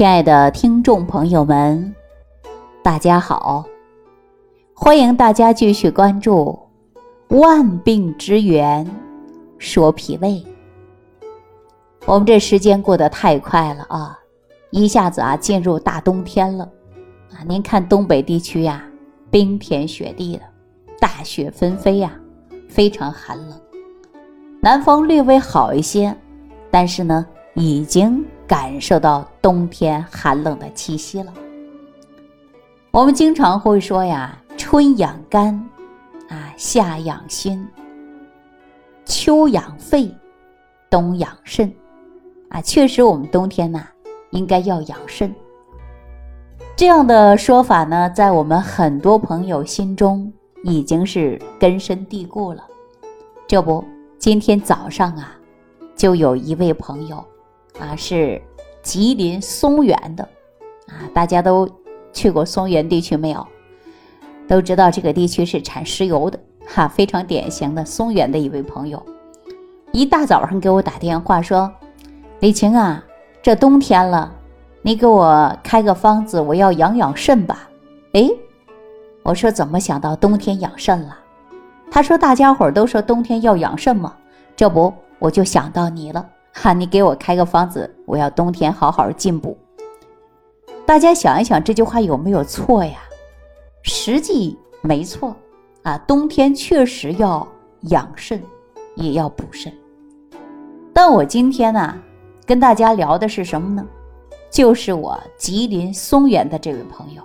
亲爱的听众朋友们，大家好！欢迎大家继续关注《万病之源说脾胃》。我们这时间过得太快了啊，一下子啊进入大冬天了啊！您看东北地区呀，冰天雪地的，大雪纷飞呀，非常寒冷。南方略微好一些，但是呢，已经。感受到冬天寒冷的气息了。我们经常会说呀，春养肝，啊，夏养心，秋养肺，冬养肾，啊，确实我们冬天呢应该要养肾。这样的说法呢，在我们很多朋友心中已经是根深蒂固了。这不，今天早上啊，就有一位朋友。啊，是吉林松原的，啊，大家都去过松原地区没有？都知道这个地区是产石油的，哈，非常典型的松原的一位朋友，一大早上给我打电话说：“李晴啊，这冬天了，你给我开个方子，我要养养肾吧。”哎，我说怎么想到冬天养肾了？他说大家伙都说冬天要养肾嘛，这不我就想到你了。哈，你给我开个方子，我要冬天好好进补。大家想一想，这句话有没有错呀？实际没错啊，冬天确实要养肾，也要补肾。但我今天呢，跟大家聊的是什么呢？就是我吉林松原的这位朋友。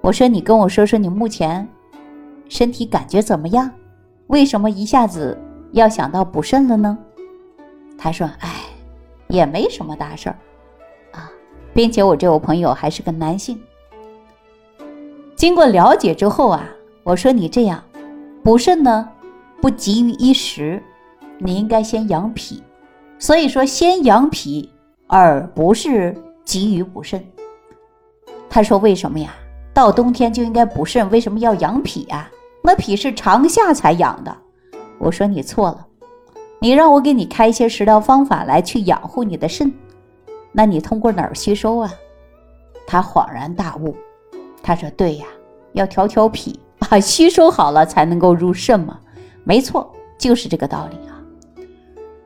我说，你跟我说说你目前身体感觉怎么样？为什么一下子要想到补肾了呢？他说：“哎，也没什么大事儿，啊，并且我这位朋友还是个男性。经过了解之后啊，我说你这样补肾呢，不急于一时，你应该先养脾。所以说，先养脾，而不是急于补肾。”他说：“为什么呀？到冬天就应该补肾，为什么要养脾啊？那脾是长夏才养的。”我说：“你错了。”你让我给你开一些食疗方法来去养护你的肾，那你通过哪儿吸收啊？他恍然大悟，他说：“对呀，要调调脾啊，吸收好了才能够入肾嘛。没错，就是这个道理啊。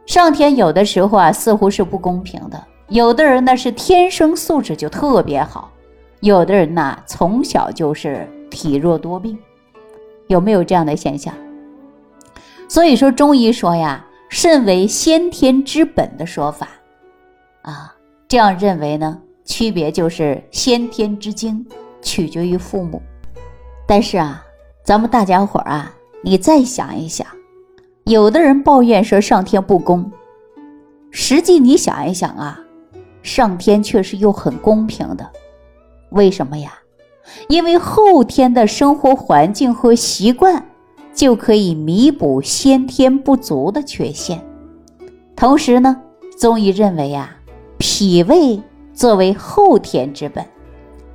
上天有的时候啊，似乎是不公平的。有的人呢是天生素质就特别好，有的人呢从小就是体弱多病，有没有这样的现象？所以说中医说呀。”肾为先天之本的说法，啊，这样认为呢？区别就是先天之精取决于父母。但是啊，咱们大家伙儿啊，你再想一想，有的人抱怨说上天不公，实际你想一想啊，上天却是又很公平的。为什么呀？因为后天的生活环境和习惯。就可以弥补先天不足的缺陷。同时呢，中医认为啊，脾胃作为后天之本，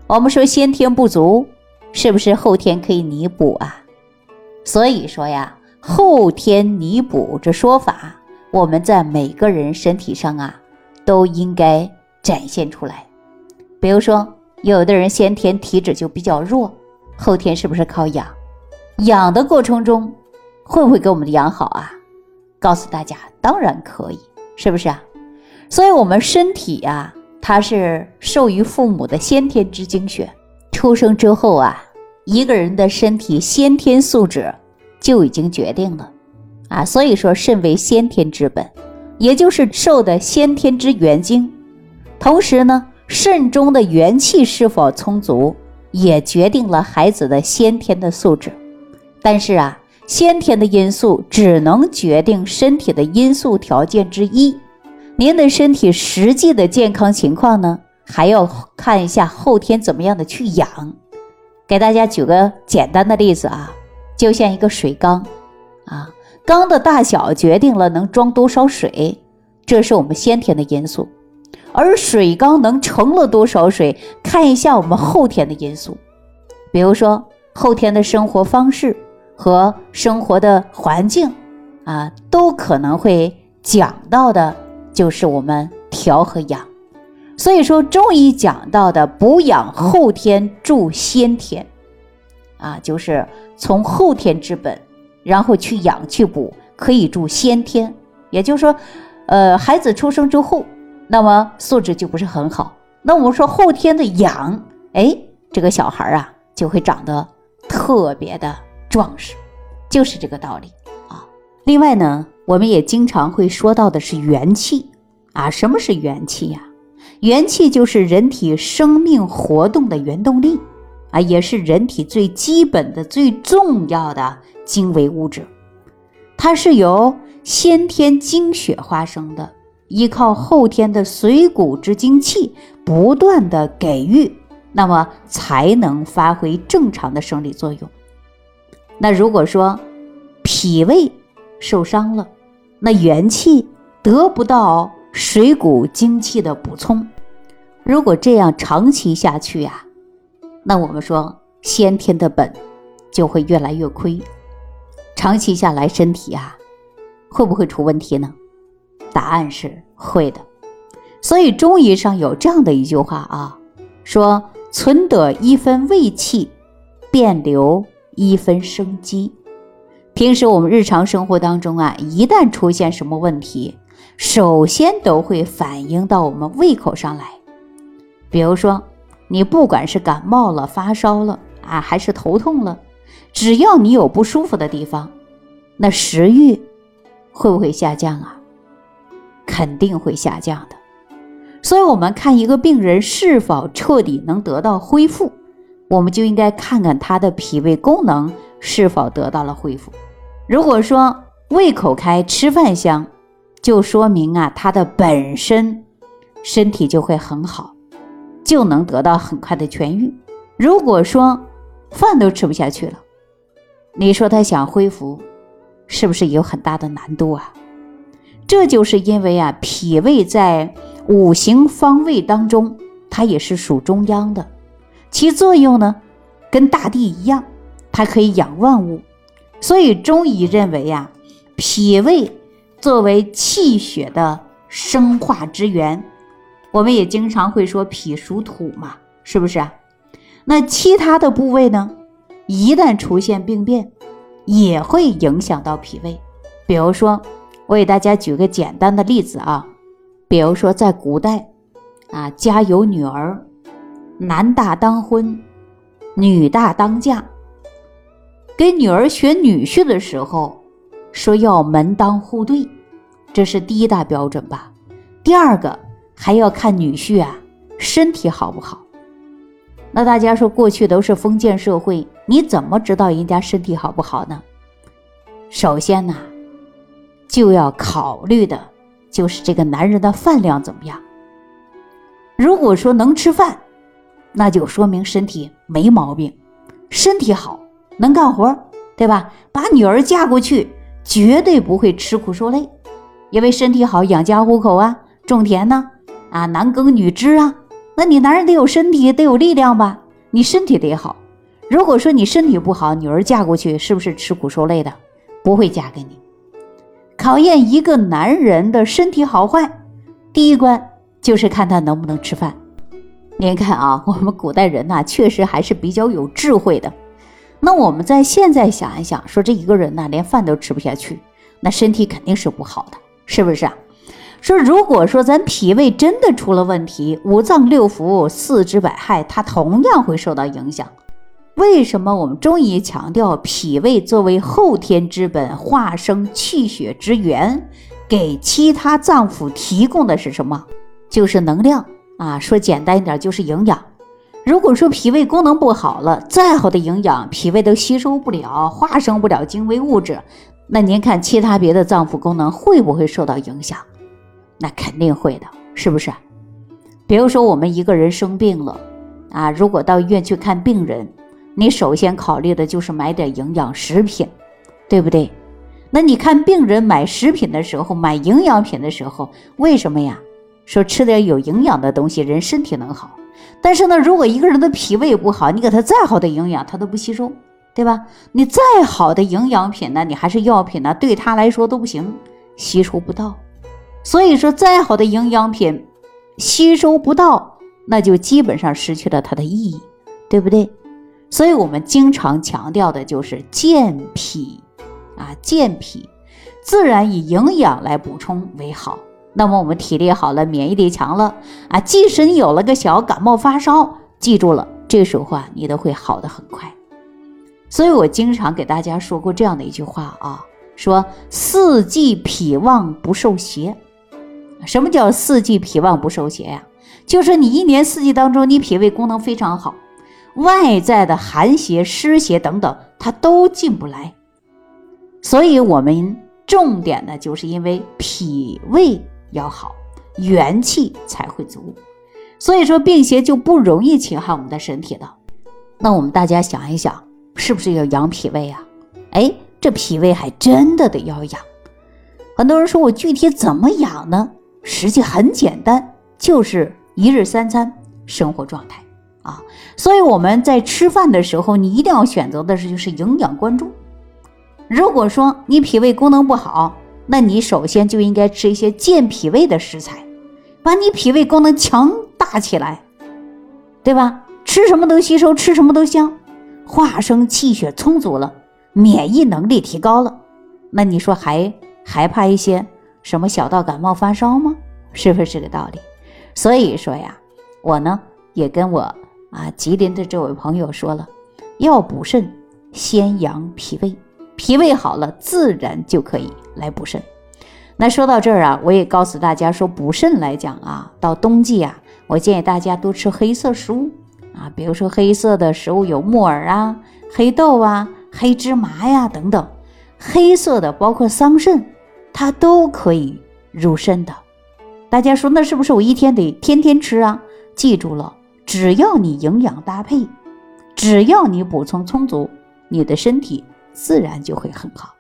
我们说先天不足，是不是后天可以弥补啊？所以说呀，后天弥补这说法，我们在每个人身体上啊，都应该展现出来。比如说，有的人先天体质就比较弱，后天是不是靠养？养的过程中，会不会给我们的养好啊？告诉大家，当然可以，是不是啊？所以，我们身体呀，它是受于父母的先天之精血。出生之后啊，一个人的身体先天素质就已经决定了啊。所以说，肾为先天之本，也就是受的先天之元精。同时呢，肾中的元气是否充足，也决定了孩子的先天的素质。但是啊，先天的因素只能决定身体的因素条件之一。您的身体实际的健康情况呢，还要看一下后天怎么样的去养。给大家举个简单的例子啊，就像一个水缸，啊，缸的大小决定了能装多少水，这是我们先天的因素。而水缸能盛了多少水，看一下我们后天的因素，比如说后天的生活方式。和生活的环境，啊，都可能会讲到的，就是我们调和养。所以说，中医讲到的补养后天助先天，啊，就是从后天之本，然后去养去补，可以助先天。也就是说，呃，孩子出生之后，那么素质就不是很好。那我们说后天的养，哎，这个小孩啊就会长得特别的壮实，就是这个道理啊。另外呢，我们也经常会说到的是元气啊。什么是元气呀？元气就是人体生命活动的原动力啊，也是人体最基本的、最重要的精微物质。它是由先天精血化生的。依靠后天的水谷之精气不断的给予，那么才能发挥正常的生理作用。那如果说脾胃受伤了，那元气得不到水谷精气的补充，如果这样长期下去呀，那我们说先天的本就会越来越亏，长期下来身体啊会不会出问题呢？答案是会的，所以中医上有这样的一句话啊，说存得一分胃气，便留一分生机。平时我们日常生活当中啊，一旦出现什么问题，首先都会反映到我们胃口上来。比如说，你不管是感冒了、发烧了啊，还是头痛了，只要你有不舒服的地方，那食欲会不会下降啊？肯定会下降的，所以，我们看一个病人是否彻底能得到恢复，我们就应该看看他的脾胃功能是否得到了恢复。如果说胃口开、吃饭香，就说明啊，他的本身身体就会很好，就能得到很快的痊愈。如果说饭都吃不下去了，你说他想恢复，是不是有很大的难度啊？这就是因为啊，脾胃在五行方位当中，它也是属中央的，其作用呢，跟大地一样，它可以养万物。所以中医认为呀，脾胃作为气血的生化之源，我们也经常会说脾属土嘛，是不是啊？那其他的部位呢，一旦出现病变，也会影响到脾胃，比如说。我给大家举个简单的例子啊，比如说在古代，啊家有女儿，男大当婚，女大当嫁。给女儿选女婿的时候，说要门当户对，这是第一大标准吧。第二个还要看女婿啊身体好不好。那大家说过去都是封建社会，你怎么知道人家身体好不好呢？首先呢。就要考虑的，就是这个男人的饭量怎么样。如果说能吃饭，那就说明身体没毛病，身体好，能干活，对吧？把女儿嫁过去，绝对不会吃苦受累，因为身体好，养家糊口啊，种田呢，啊，男耕女织啊。那你男人得有身体，得有力量吧？你身体得好。如果说你身体不好，女儿嫁过去是不是吃苦受累的？不会嫁给你。考验一个男人的身体好坏，第一关就是看他能不能吃饭。您看啊，我们古代人呐，确实还是比较有智慧的。那我们在现在想一想，说这一个人呐，连饭都吃不下去，那身体肯定是不好的，是不是啊？说如果说咱脾胃真的出了问题，五脏六腑、四肢百骸，它同样会受到影响。为什么我们中医强调脾胃作为后天之本、化生气血之源，给其他脏腑提供的是什么？就是能量啊！说简单一点，就是营养。如果说脾胃功能不好了，再好的营养，脾胃都吸收不了，化生不了精微物质，那您看其他别的脏腑功能会不会受到影响？那肯定会的，是不是？比如说我们一个人生病了啊，如果到医院去看病人。你首先考虑的就是买点营养食品，对不对？那你看病人买食品的时候，买营养品的时候，为什么呀？说吃点有营养的东西，人身体能好。但是呢，如果一个人的脾胃不好，你给他再好的营养，他都不吸收，对吧？你再好的营养品呢，你还是药品呢，对他来说都不行，吸收不到。所以说，再好的营养品，吸收不到，那就基本上失去了它的意义，对不对？所以我们经常强调的就是健脾啊，健脾，自然以营养来补充为好。那么我们体力好了，免疫力强了啊，即使你有了个小感冒发烧，记住了，这时候啊，你都会好的很快。所以我经常给大家说过这样的一句话啊，说四季脾旺不受邪。什么叫四季脾旺不受邪呀？就是你一年四季当中，你脾胃功能非常好，外在的寒邪、湿邪等等，它都进不来。所以，我们重点呢，就是因为脾胃要好，元气才会足。所以说，病邪就不容易侵害我们的身体的。那我们大家想一想，是不是要养脾胃啊？哎，这脾胃还真的得要养。很多人说我具体怎么养呢？实际很简单，就是一日三餐生活状态啊。所以我们在吃饭的时候，你一定要选择的是就是营养关注。如果说你脾胃功能不好，那你首先就应该吃一些健脾胃的食材，把你脾胃功能强大起来，对吧？吃什么都吸收，吃什么都香，化生气血充足了，免疫能力提高了，那你说还还怕一些？什么小到感冒发烧吗？是不是这个道理？所以说呀，我呢也跟我啊吉林的这位朋友说了，要补肾，先养脾胃，脾胃好了，自然就可以来补肾。那说到这儿啊，我也告诉大家说，补肾来讲啊，到冬季啊，我建议大家多吃黑色食物啊，比如说黑色的食物有木耳啊、黑豆啊、黑芝麻呀等等，黑色的包括桑葚。它都可以入肾的，大家说那是不是我一天得天天吃啊？记住了，只要你营养搭配，只要你补充充足，你的身体自然就会很好。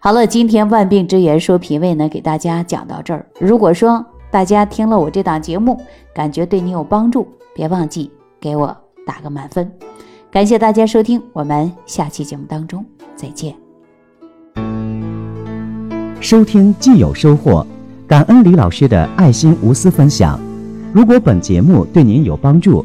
好了，今天万病之源说脾胃呢，给大家讲到这儿。如果说大家听了我这档节目，感觉对你有帮助，别忘记给我打个满分。感谢大家收听，我们下期节目当中再见。收听既有收获，感恩李老师的爱心无私分享。如果本节目对您有帮助，